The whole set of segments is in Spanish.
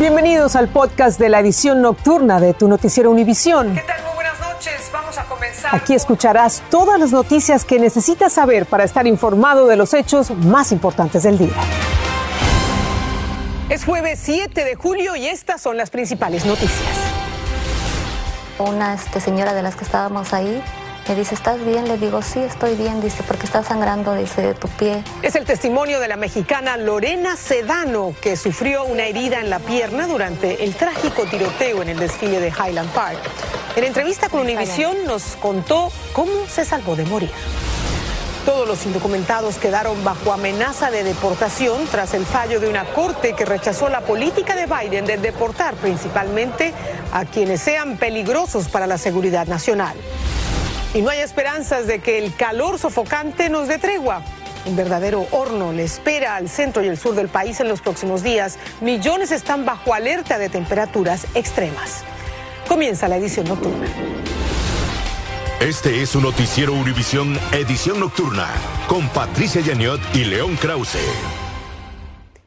Bienvenidos al podcast de la edición nocturna de tu noticiero Univisión. ¿Qué tal? Muy buenas noches. Vamos a comenzar. Aquí escucharás todas las noticias que necesitas saber para estar informado de los hechos más importantes del día. Es jueves 7 de julio y estas son las principales noticias. Una este, señora de las que estábamos ahí me dice, ¿estás bien? Le digo, sí, estoy bien. Dice, porque está sangrando, dice, de tu pie. Es el testimonio de la mexicana Lorena Sedano, que sufrió una herida en la pierna durante el trágico tiroteo en el desfile de Highland Park. En entrevista con Univisión nos contó cómo se salvó de morir. Todos los indocumentados quedaron bajo amenaza de deportación tras el fallo de una corte que rechazó la política de Biden de deportar principalmente a quienes sean peligrosos para la seguridad nacional. Y no hay esperanzas de que el calor sofocante nos dé tregua. Un verdadero horno le espera al centro y el sur del país en los próximos días. Millones están bajo alerta de temperaturas extremas. Comienza la edición nocturna. Este es un noticiero Univisión Edición Nocturna con Patricia Yaniot y León Krause.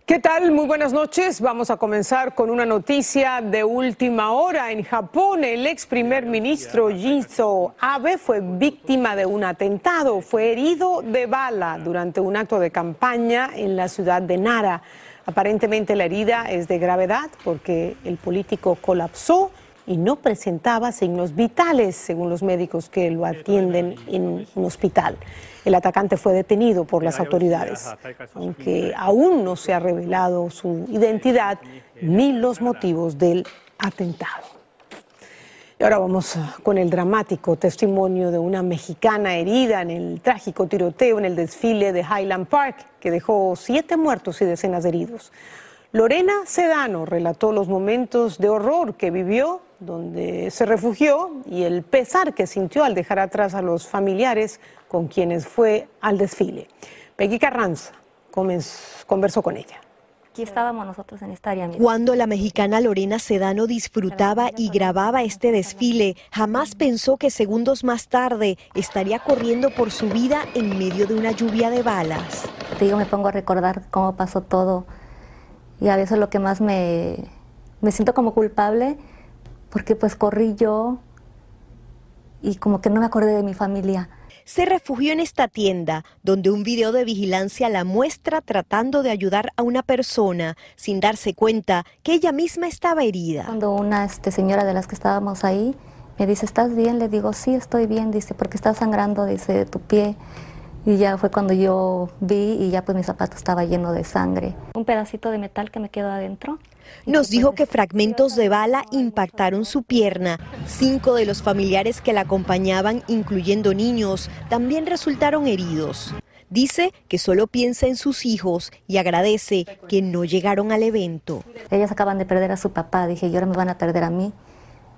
¿Qué tal? Muy buenas noches. Vamos a comenzar con una noticia de última hora. En Japón, el ex primer ministro Shinzo Abe fue víctima de un atentado. Fue herido de bala durante un acto de campaña en la ciudad de Nara. Aparentemente la herida es de gravedad porque el político colapsó y no presentaba signos vitales, según los médicos que lo atienden en un hospital. El atacante fue detenido por las autoridades, aunque aún no se ha revelado su identidad ni los motivos del atentado. Y ahora vamos con el dramático testimonio de una mexicana herida en el trágico tiroteo en el desfile de Highland Park, que dejó siete muertos y decenas de heridos. Lorena Sedano relató los momentos de horror que vivió, donde se refugió y el pesar que sintió al dejar atrás a los familiares con quienes fue al desfile. Peggy Carranza conversó con ella. Aquí estábamos nosotros en esta área. Cuando la mexicana Lorena Sedano disfrutaba y grababa este desfile, jamás pensó que segundos más tarde estaría corriendo por su vida en medio de una lluvia de balas. Te digo, me pongo a recordar cómo pasó todo y a veces lo que más me, me siento como culpable porque pues corrí yo y como que no me acordé de mi familia. Se refugió en esta tienda, donde un video de vigilancia la muestra tratando de ayudar a una persona sin darse cuenta que ella misma estaba herida. Cuando una este, señora de las que estábamos ahí me dice, ¿estás bien? Le digo, sí, estoy bien, dice, porque está sangrando, dice, de tu pie. Y ya fue cuando yo vi y ya pues mi zapato estaba lleno de sangre. Un pedacito de metal que me quedó adentro. Nos dijo que fragmentos de bala impactaron su pierna. Cinco de los familiares que la acompañaban, incluyendo niños, también resultaron heridos. Dice que solo piensa en sus hijos y agradece que no llegaron al evento. Ellas acaban de perder a su papá, dije, y ahora me van a perder a mí.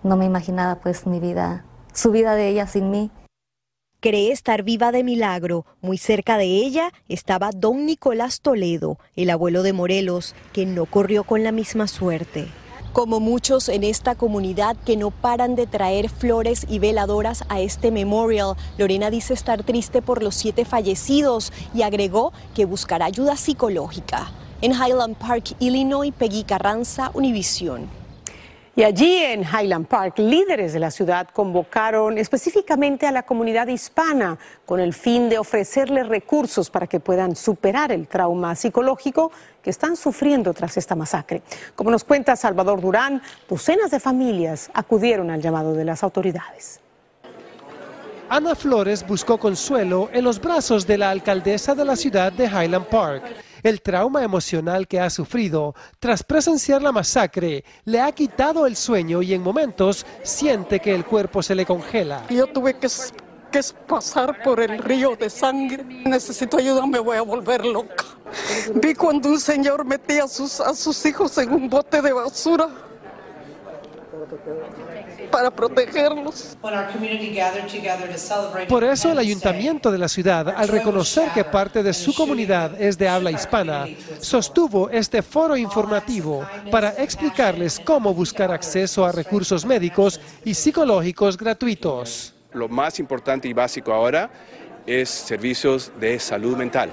No me imaginaba pues mi vida, su vida de ella sin mí cree estar viva de milagro. Muy cerca de ella estaba don Nicolás Toledo, el abuelo de Morelos, que no corrió con la misma suerte. Como muchos en esta comunidad que no paran de traer flores y veladoras a este memorial, Lorena dice estar triste por los siete fallecidos y agregó que buscará ayuda psicológica. En Highland Park, Illinois, Peggy Carranza, Univision. Y allí en Highland Park, líderes de la ciudad convocaron específicamente a la comunidad hispana con el fin de ofrecerles recursos para que puedan superar el trauma psicológico que están sufriendo tras esta masacre. Como nos cuenta Salvador Durán, docenas de familias acudieron al llamado de las autoridades. Ana Flores buscó consuelo en los brazos de la alcaldesa de la ciudad de Highland Park el trauma emocional que ha sufrido tras presenciar la masacre le ha quitado el sueño y en momentos siente que el cuerpo se le congela. Yo tuve que, pasar por el río de sangre. Necesito ayuda, me voy a volver loca. Vi cuando un señor metía a sus, a sus hijos en un bote de basura para protegerlos. Por eso el ayuntamiento de la ciudad, al reconocer que parte de su comunidad es de habla hispana, sostuvo este foro informativo para explicarles cómo buscar acceso a recursos médicos y psicológicos gratuitos. Lo más importante y básico ahora es servicios de salud mental.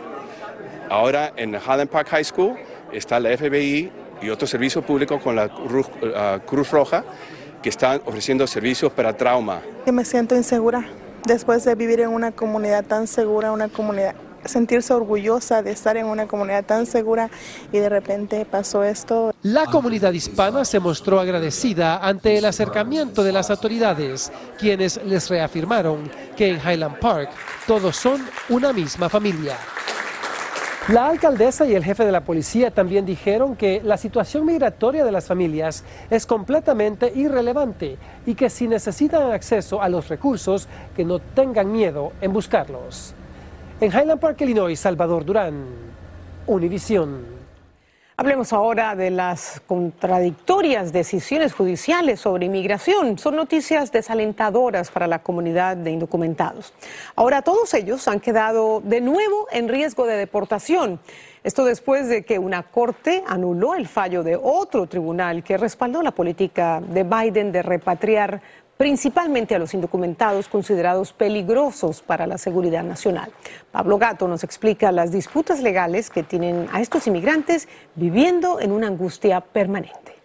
Ahora en Highland Park High School está la FBI y otro servicio público con la Cruz, uh, Cruz Roja que están ofreciendo servicios para trauma. Me siento insegura después de vivir en una comunidad tan segura, una comunidad sentirse orgullosa de estar en una comunidad tan segura y de repente pasó esto. La comunidad hispana se mostró agradecida ante el acercamiento de las autoridades, quienes les reafirmaron que en Highland Park todos son una misma familia. La alcaldesa y el jefe de la policía también dijeron que la situación migratoria de las familias es completamente irrelevante y que si necesitan acceso a los recursos, que no tengan miedo en buscarlos. En Highland Park, Illinois, Salvador Durán, Univisión. Hablemos ahora de las contradictorias decisiones judiciales sobre inmigración. Son noticias desalentadoras para la comunidad de indocumentados. Ahora todos ellos han quedado de nuevo en riesgo de deportación. Esto después de que una corte anuló el fallo de otro tribunal que respaldó la política de Biden de repatriar principalmente a los indocumentados considerados peligrosos para la seguridad nacional. Pablo Gato nos explica las disputas legales que tienen a estos inmigrantes viviendo en una angustia permanente.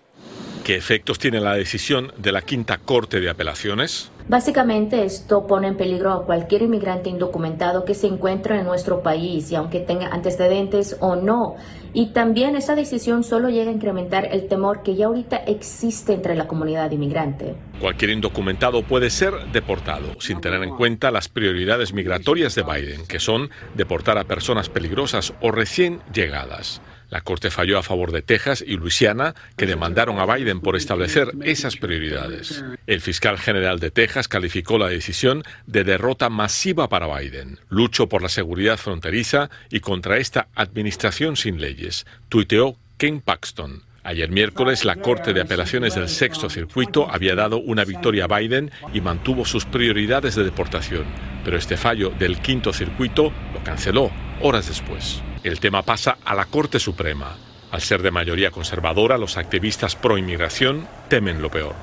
¿Qué efectos tiene la decisión de la Quinta Corte de Apelaciones? Básicamente esto pone en peligro a cualquier inmigrante indocumentado que se encuentre en nuestro país y aunque tenga antecedentes o no. Y también esa decisión solo llega a incrementar el temor que ya ahorita existe entre la comunidad inmigrante. Cualquier indocumentado puede ser deportado sin tener en cuenta las prioridades migratorias de Biden, que son deportar a personas peligrosas o recién llegadas. La Corte falló a favor de Texas y Luisiana, que demandaron a Biden por establecer esas prioridades. El fiscal general de Texas calificó la decisión de derrota masiva para Biden. Lucho por la seguridad fronteriza y contra esta administración sin leyes, tuiteó Ken Paxton. Ayer miércoles, la Corte de Apelaciones del Sexto Circuito había dado una victoria a Biden y mantuvo sus prioridades de deportación, pero este fallo del Quinto Circuito lo canceló horas después. El tema pasa a la Corte Suprema. Al ser de mayoría conservadora, los activistas pro inmigración temen lo peor.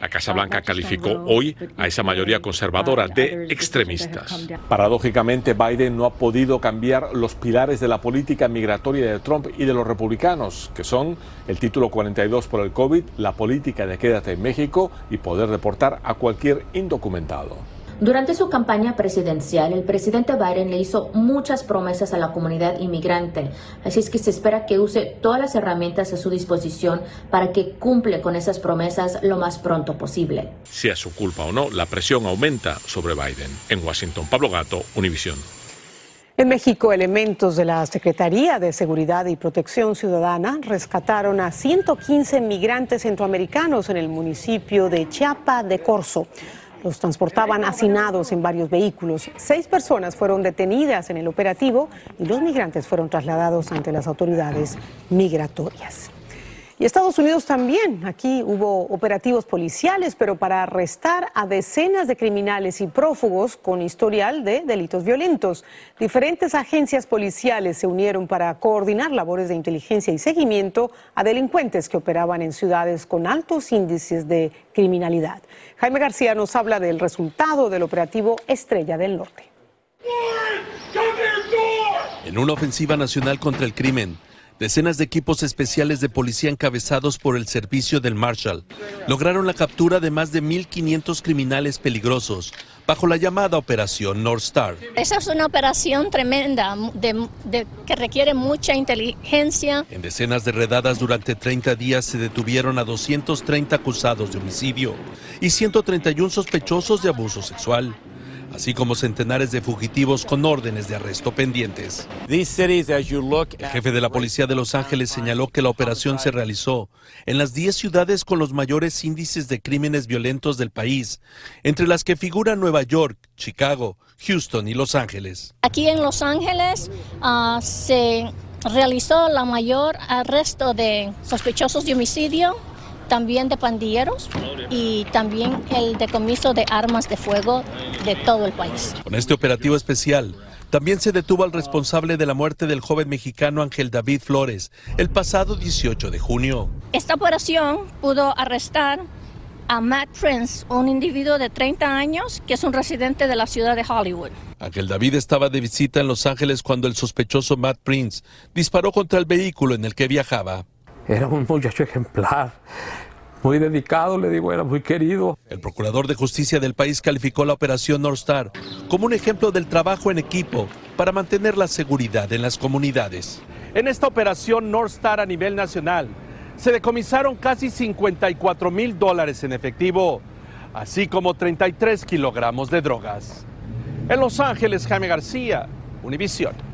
La Casa Blanca calificó hoy a esa mayoría conservadora de extremistas. Paradójicamente, Biden no ha podido cambiar los pilares de la política migratoria de Trump y de los republicanos, que son el título 42 por el COVID, la política de quédate en México y poder deportar a cualquier indocumentado. Durante su campaña presidencial, el presidente Biden le hizo muchas promesas a la comunidad inmigrante, así es que se espera que use todas las herramientas a su disposición para que cumple con esas promesas lo más pronto posible. Sea su culpa o no, la presión aumenta sobre Biden. En Washington, Pablo Gato, Univisión. En México, elementos de la Secretaría de Seguridad y Protección Ciudadana rescataron a 115 migrantes centroamericanos en el municipio de Chiapa de Corzo. Los transportaban hacinados en varios vehículos. Seis personas fueron detenidas en el operativo y los migrantes fueron trasladados ante las autoridades migratorias. Y Estados Unidos también. Aquí hubo operativos policiales, pero para arrestar a decenas de criminales y prófugos con historial de delitos violentos. Diferentes agencias policiales se unieron para coordinar labores de inteligencia y seguimiento a delincuentes que operaban en ciudades con altos índices de criminalidad. Jaime García nos habla del resultado del operativo Estrella del Norte. En una ofensiva nacional contra el crimen, Decenas de equipos especiales de policía encabezados por el servicio del Marshall lograron la captura de más de 1.500 criminales peligrosos bajo la llamada Operación North Star. Esa es una operación tremenda que requiere mucha inteligencia. En decenas de redadas durante 30 días se detuvieron a 230 acusados de homicidio y 131 sospechosos de abuso sexual así como centenares de fugitivos con órdenes de arresto pendientes. El jefe de la policía de Los Ángeles señaló que la operación se realizó en las 10 ciudades con los mayores índices de crímenes violentos del país, entre las que figuran Nueva York, Chicago, Houston y Los Ángeles. Aquí en Los Ángeles ah, se realizó la mayor arresto de sospechosos de homicidio también de pandilleros y también el decomiso de armas de fuego de todo el país. Con este operativo especial, también se detuvo al responsable de la muerte del joven mexicano Ángel David Flores el pasado 18 de junio. Esta operación pudo arrestar a Matt Prince, un individuo de 30 años que es un residente de la ciudad de Hollywood. Aquel David estaba de visita en Los Ángeles cuando el sospechoso Matt Prince disparó contra el vehículo en el que viajaba. Era un muchacho ejemplar, muy dedicado, le digo, era muy querido. El procurador de justicia del país calificó la operación North Star como un ejemplo del trabajo en equipo para mantener la seguridad en las comunidades. En esta operación North Star a nivel nacional, se decomisaron casi 54 mil dólares en efectivo, así como 33 kilogramos de drogas. En Los Ángeles, Jaime García, Univisión.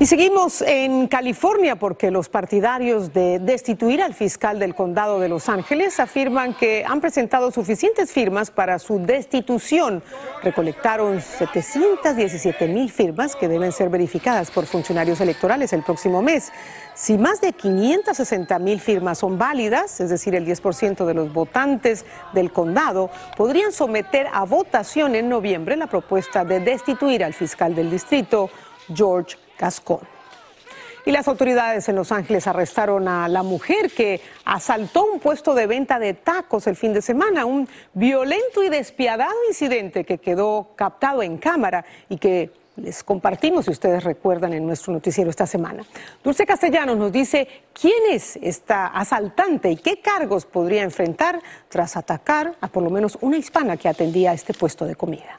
Y seguimos en California porque los partidarios de destituir al fiscal del condado de Los Ángeles afirman que han presentado suficientes firmas para su destitución. Recolectaron 717 mil firmas que deben ser verificadas por funcionarios electorales el próximo mes. Si más de 560 mil firmas son válidas, es decir, el 10% de los votantes del condado, podrían someter a votación en noviembre la propuesta de destituir al fiscal del distrito, George Gascón. Y las autoridades en Los Ángeles arrestaron a la mujer que asaltó un puesto de venta de tacos el fin de semana, un violento y despiadado incidente que quedó captado en cámara y que les compartimos, si ustedes recuerdan, en nuestro noticiero esta semana. Dulce Castellanos nos dice quién es esta asaltante y qué cargos podría enfrentar tras atacar a por lo menos una hispana que atendía este puesto de comida.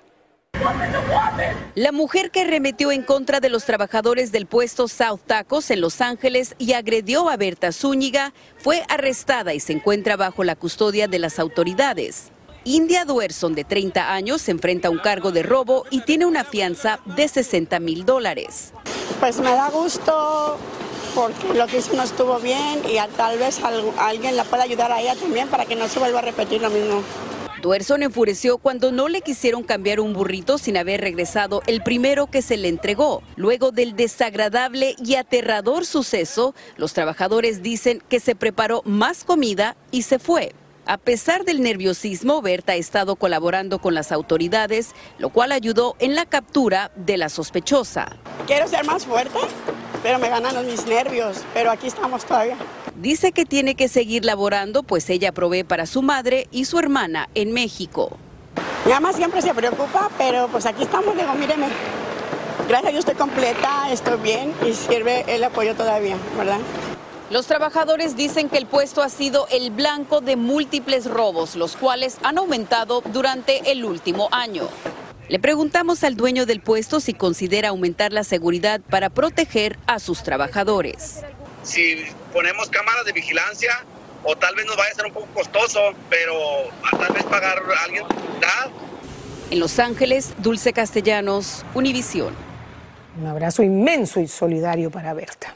La mujer que remetió en contra de los trabajadores del puesto South Tacos en Los Ángeles y agredió a Berta Zúñiga fue arrestada y se encuentra bajo la custodia de las autoridades. India Duerson, de 30 años, se enfrenta a un cargo de robo y tiene una fianza de 60 mil dólares. Pues me da gusto porque lo que hizo no estuvo bien y tal vez alguien la pueda ayudar a ella también para que no se vuelva a repetir lo mismo. Duerson enfureció cuando no le quisieron cambiar un burrito sin haber regresado el primero que se le entregó. Luego del desagradable y aterrador suceso, los trabajadores dicen que se preparó más comida y se fue. A pesar del nerviosismo, Berta ha estado colaborando con las autoridades, lo cual ayudó en la captura de la sospechosa. Quiero ser más fuerte, pero me ganan mis nervios, pero aquí estamos todavía. Dice que tiene que seguir laborando, pues ella provee para su madre y su hermana en México. Mi mamá siempre se preocupa, pero pues aquí estamos, digo, míreme. Gracias, yo estoy completa, estoy bien y sirve el apoyo todavía, ¿verdad? Los trabajadores dicen que el puesto ha sido el blanco de múltiples robos, los cuales han aumentado durante el último año. Le preguntamos al dueño del puesto si considera aumentar la seguridad para proteger a sus trabajadores. Si ponemos cámaras de vigilancia, o tal vez nos vaya a ser un poco costoso, pero tal vez pagar a alguien. En Los Ángeles, Dulce Castellanos, Univisión. Un abrazo inmenso y solidario para Berta.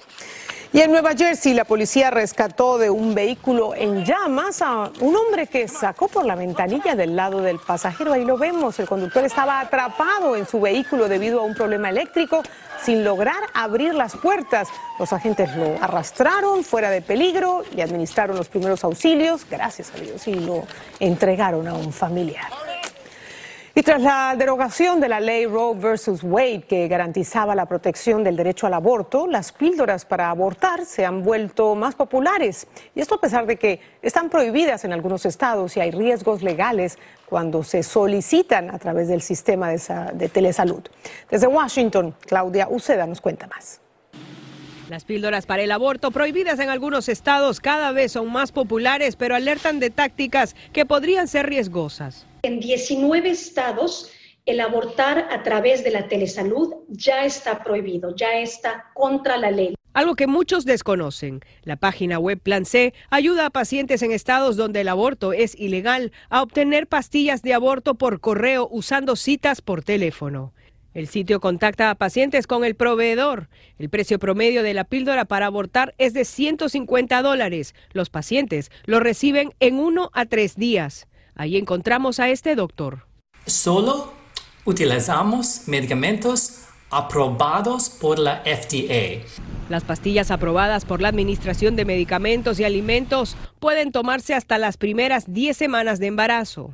Y en Nueva Jersey la policía rescató de un vehículo en llamas a un hombre que sacó por la ventanilla del lado del pasajero. Ahí lo vemos, el conductor estaba atrapado en su vehículo debido a un problema eléctrico sin lograr abrir las puertas. Los agentes lo arrastraron fuera de peligro, le administraron los primeros auxilios, gracias a Dios, y lo entregaron a un familiar. Y tras la derogación de la ley Roe versus Wade que garantizaba la protección del derecho al aborto, las píldoras para abortar se han vuelto más populares. Y esto a pesar de que están prohibidas en algunos estados y hay riesgos legales cuando se solicitan a través del sistema de, de telesalud. Desde Washington, Claudia Uceda nos cuenta más. Las píldoras para el aborto prohibidas en algunos estados cada vez son más populares, pero alertan de tácticas que podrían ser riesgosas. En 19 estados, el abortar a través de la telesalud ya está prohibido, ya está contra la ley. Algo que muchos desconocen. La página web Plan C ayuda a pacientes en estados donde el aborto es ilegal a obtener pastillas de aborto por correo usando citas por teléfono. El sitio contacta a pacientes con el proveedor. El precio promedio de la píldora para abortar es de 150 dólares. Los pacientes lo reciben en uno a tres días. Ahí encontramos a este doctor. Solo utilizamos medicamentos aprobados por la FDA. Las pastillas aprobadas por la Administración de Medicamentos y Alimentos pueden tomarse hasta las primeras 10 semanas de embarazo.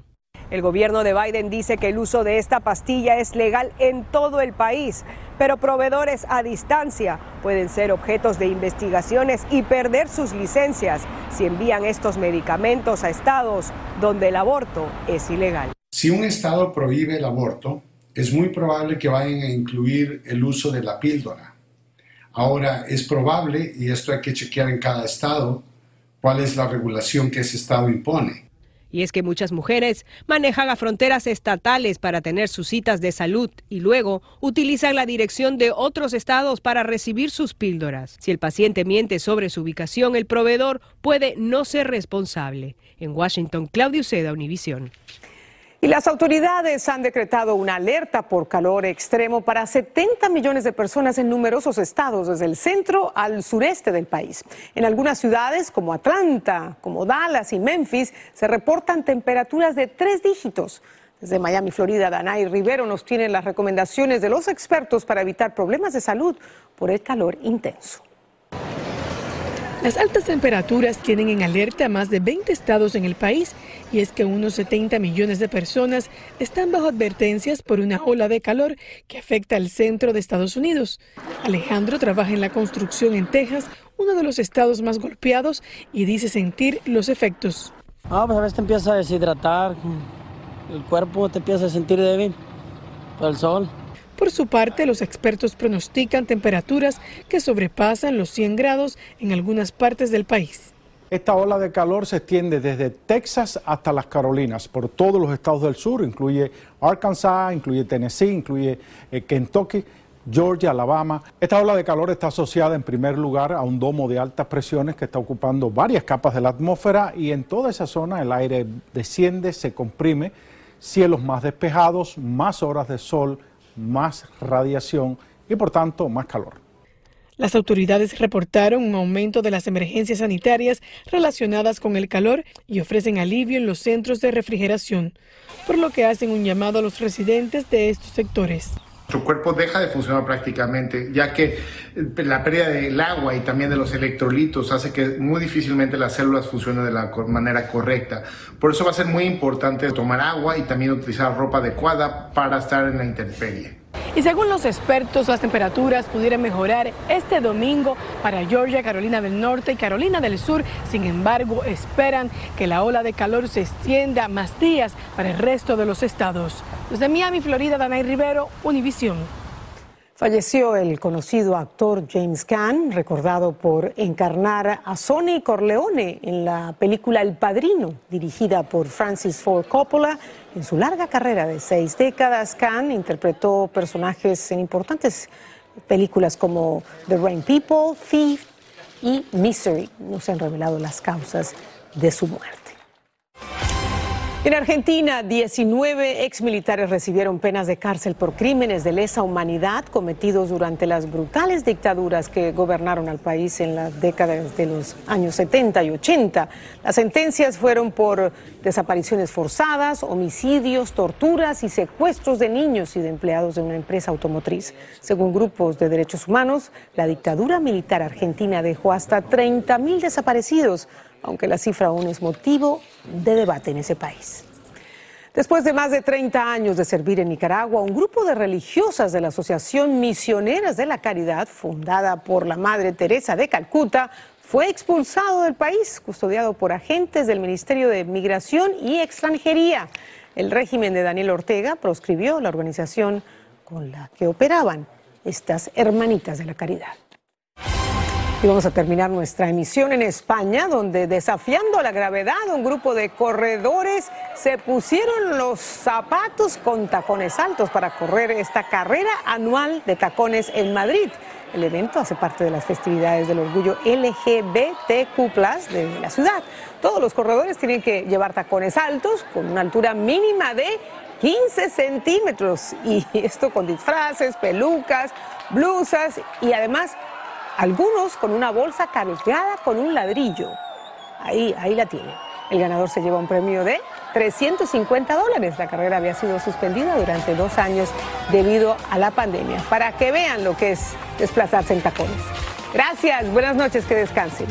El gobierno de Biden dice que el uso de esta pastilla es legal en todo el país, pero proveedores a distancia pueden ser objetos de investigaciones y perder sus licencias si envían estos medicamentos a estados donde el aborto es ilegal. Si un estado prohíbe el aborto, es muy probable que vayan a incluir el uso de la píldora. Ahora, es probable, y esto hay que chequear en cada estado, cuál es la regulación que ese estado impone. Y es que muchas mujeres manejan a fronteras estatales para tener sus citas de salud y luego utilizan la dirección de otros estados para recibir sus píldoras. Si el paciente miente sobre su ubicación, el proveedor puede no ser responsable. En Washington, Claudio Seda, Univisión. Y las autoridades han decretado una alerta por calor extremo para 70 millones de personas en numerosos estados, desde el centro al sureste del país. En algunas ciudades, como Atlanta, como Dallas y Memphis, se reportan temperaturas de tres dígitos. Desde Miami, Florida, Danay Rivero nos tiene las recomendaciones de los expertos para evitar problemas de salud por el calor intenso. Las altas temperaturas tienen en alerta a más de 20 estados en el país y es que unos 70 millones de personas están bajo advertencias por una ola de calor que afecta al centro de Estados Unidos. Alejandro trabaja en la construcción en Texas, uno de los estados más golpeados, y dice sentir los efectos. Ah, pues a veces te empieza a deshidratar, el cuerpo te empieza a sentir débil por el sol. Por su parte, los expertos pronostican temperaturas que sobrepasan los 100 grados en algunas partes del país. Esta ola de calor se extiende desde Texas hasta las Carolinas, por todos los estados del sur, incluye Arkansas, incluye Tennessee, incluye eh, Kentucky, Georgia, Alabama. Esta ola de calor está asociada en primer lugar a un domo de altas presiones que está ocupando varias capas de la atmósfera y en toda esa zona el aire desciende, se comprime, cielos más despejados, más horas de sol, más radiación y por tanto más calor. Las autoridades reportaron un aumento de las emergencias sanitarias relacionadas con el calor y ofrecen alivio en los centros de refrigeración, por lo que hacen un llamado a los residentes de estos sectores. Nuestro cuerpo deja de funcionar prácticamente, ya que la pérdida del agua y también de los electrolitos hace que muy difícilmente las células funcionen de la manera correcta. Por eso va a ser muy importante tomar agua y también utilizar ropa adecuada para estar en la intemperie. Y según los expertos, las temperaturas pudieran mejorar este domingo para Georgia, Carolina del Norte y Carolina del Sur. Sin embargo, esperan que la ola de calor se extienda más días para el resto de los estados. Desde Miami, Florida, Danay Rivero, Univisión. Falleció el conocido actor James Caan, recordado por encarnar a Sonny Corleone en la película El Padrino, dirigida por Francis Ford Coppola. En su larga carrera de seis décadas, Caan interpretó personajes en importantes películas como The Rain People, Thief y Misery. No se han revelado las causas de su muerte. En Argentina, 19 exmilitares recibieron penas de cárcel por crímenes de lesa humanidad cometidos durante las brutales dictaduras que gobernaron al país en las décadas de los años 70 y 80. Las sentencias fueron por desapariciones forzadas, homicidios, torturas y secuestros de niños y de empleados de una empresa automotriz. Según grupos de derechos humanos, la dictadura militar argentina dejó hasta 30 mil desaparecidos aunque la cifra aún es motivo de debate en ese país. Después de más de 30 años de servir en Nicaragua, un grupo de religiosas de la Asociación Misioneras de la Caridad, fundada por la Madre Teresa de Calcuta, fue expulsado del país, custodiado por agentes del Ministerio de Migración y Extranjería. El régimen de Daniel Ortega proscribió la organización con la que operaban estas hermanitas de la caridad. Y vamos a terminar nuestra emisión en España, donde desafiando la gravedad, un grupo de corredores se pusieron los zapatos con tacones altos para correr esta carrera anual de tacones en Madrid. El evento hace parte de las festividades del orgullo LGBTQ de la ciudad. Todos los corredores tienen que llevar tacones altos con una altura mínima de 15 centímetros y esto con disfraces, pelucas, blusas y además algunos con una bolsa cargada con un ladrillo. Ahí, ahí la tiene. El ganador se lleva un premio de 350 dólares. La carrera había sido suspendida durante dos años debido a la pandemia. Para que vean lo que es desplazarse en tacones. Gracias, buenas noches, que descansen.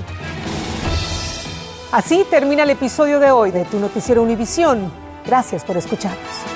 Así termina el episodio de hoy de Tu Noticiero Univisión. Gracias por escucharnos.